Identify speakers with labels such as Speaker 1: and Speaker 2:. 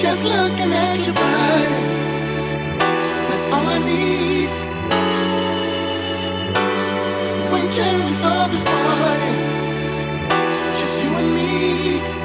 Speaker 1: Just looking at your body, that's all I need. When can we stop this party? Just you and me.